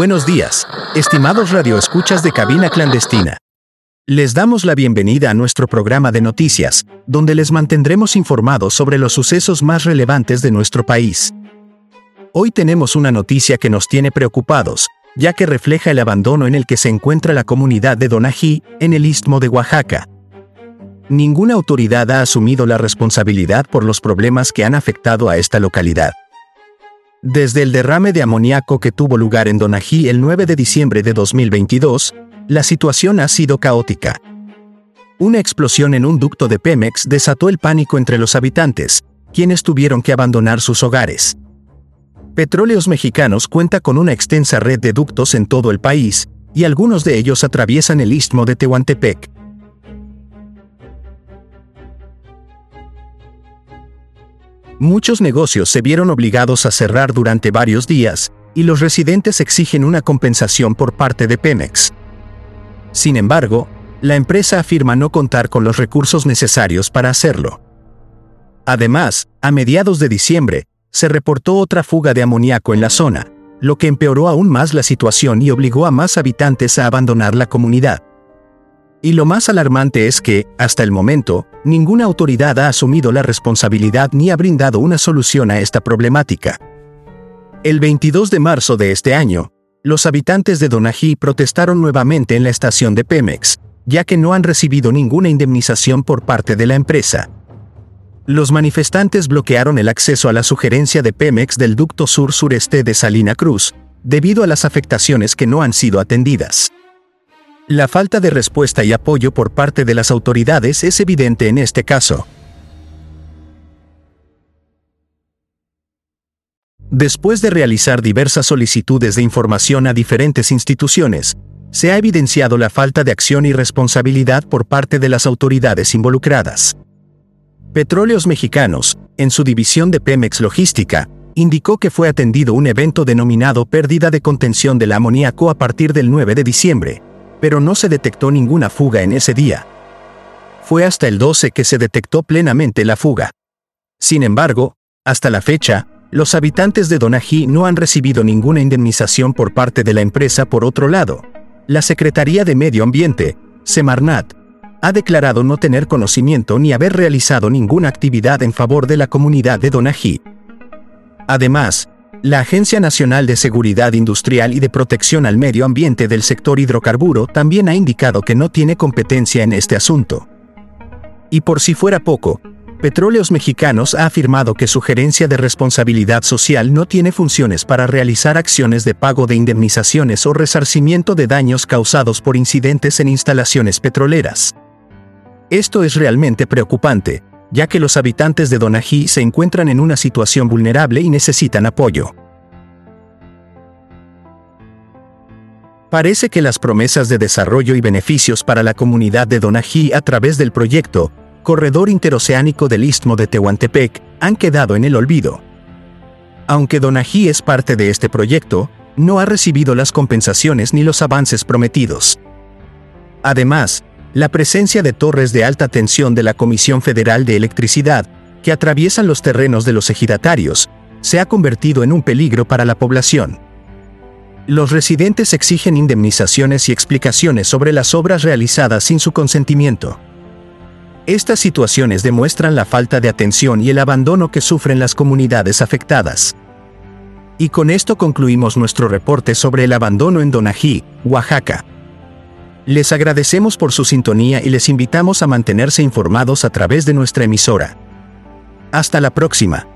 Buenos días, estimados radioescuchas de cabina clandestina. Les damos la bienvenida a nuestro programa de noticias, donde les mantendremos informados sobre los sucesos más relevantes de nuestro país. Hoy tenemos una noticia que nos tiene preocupados, ya que refleja el abandono en el que se encuentra la comunidad de Donají, en el istmo de Oaxaca. Ninguna autoridad ha asumido la responsabilidad por los problemas que han afectado a esta localidad. Desde el derrame de amoníaco que tuvo lugar en Donají el 9 de diciembre de 2022, la situación ha sido caótica. Una explosión en un ducto de Pemex desató el pánico entre los habitantes, quienes tuvieron que abandonar sus hogares. Petróleos Mexicanos cuenta con una extensa red de ductos en todo el país, y algunos de ellos atraviesan el istmo de Tehuantepec. Muchos negocios se vieron obligados a cerrar durante varios días, y los residentes exigen una compensación por parte de Pemex. Sin embargo, la empresa afirma no contar con los recursos necesarios para hacerlo. Además, a mediados de diciembre, se reportó otra fuga de amoníaco en la zona, lo que empeoró aún más la situación y obligó a más habitantes a abandonar la comunidad. Y lo más alarmante es que, hasta el momento, ninguna autoridad ha asumido la responsabilidad ni ha brindado una solución a esta problemática. El 22 de marzo de este año, los habitantes de Donají protestaron nuevamente en la estación de Pemex, ya que no han recibido ninguna indemnización por parte de la empresa. Los manifestantes bloquearon el acceso a la sugerencia de Pemex del ducto sur-sureste de Salina Cruz, debido a las afectaciones que no han sido atendidas. La falta de respuesta y apoyo por parte de las autoridades es evidente en este caso. Después de realizar diversas solicitudes de información a diferentes instituciones, se ha evidenciado la falta de acción y responsabilidad por parte de las autoridades involucradas. Petróleos Mexicanos, en su división de Pemex Logística, indicó que fue atendido un evento denominado pérdida de contención del amoníaco a partir del 9 de diciembre, pero no se detectó ninguna fuga en ese día. Fue hasta el 12 que se detectó plenamente la fuga. Sin embargo, hasta la fecha, los habitantes de Donají no han recibido ninguna indemnización por parte de la empresa. Por otro lado, la Secretaría de Medio Ambiente, Semarnat, ha declarado no tener conocimiento ni haber realizado ninguna actividad en favor de la comunidad de Donají. Además, la Agencia Nacional de Seguridad Industrial y de Protección al Medio Ambiente del sector hidrocarburo también ha indicado que no tiene competencia en este asunto. Y por si fuera poco, Petróleos Mexicanos ha afirmado que su gerencia de responsabilidad social no tiene funciones para realizar acciones de pago de indemnizaciones o resarcimiento de daños causados por incidentes en instalaciones petroleras. Esto es realmente preocupante, ya que los habitantes de Donají se encuentran en una situación vulnerable y necesitan apoyo. Parece que las promesas de desarrollo y beneficios para la comunidad de Donají a través del proyecto Corredor Interoceánico del Istmo de Tehuantepec han quedado en el olvido. Aunque Donají es parte de este proyecto, no ha recibido las compensaciones ni los avances prometidos. Además, la presencia de torres de alta tensión de la Comisión Federal de Electricidad, que atraviesan los terrenos de los ejidatarios, se ha convertido en un peligro para la población. Los residentes exigen indemnizaciones y explicaciones sobre las obras realizadas sin su consentimiento. Estas situaciones demuestran la falta de atención y el abandono que sufren las comunidades afectadas. Y con esto concluimos nuestro reporte sobre el abandono en Donají, Oaxaca. Les agradecemos por su sintonía y les invitamos a mantenerse informados a través de nuestra emisora. Hasta la próxima.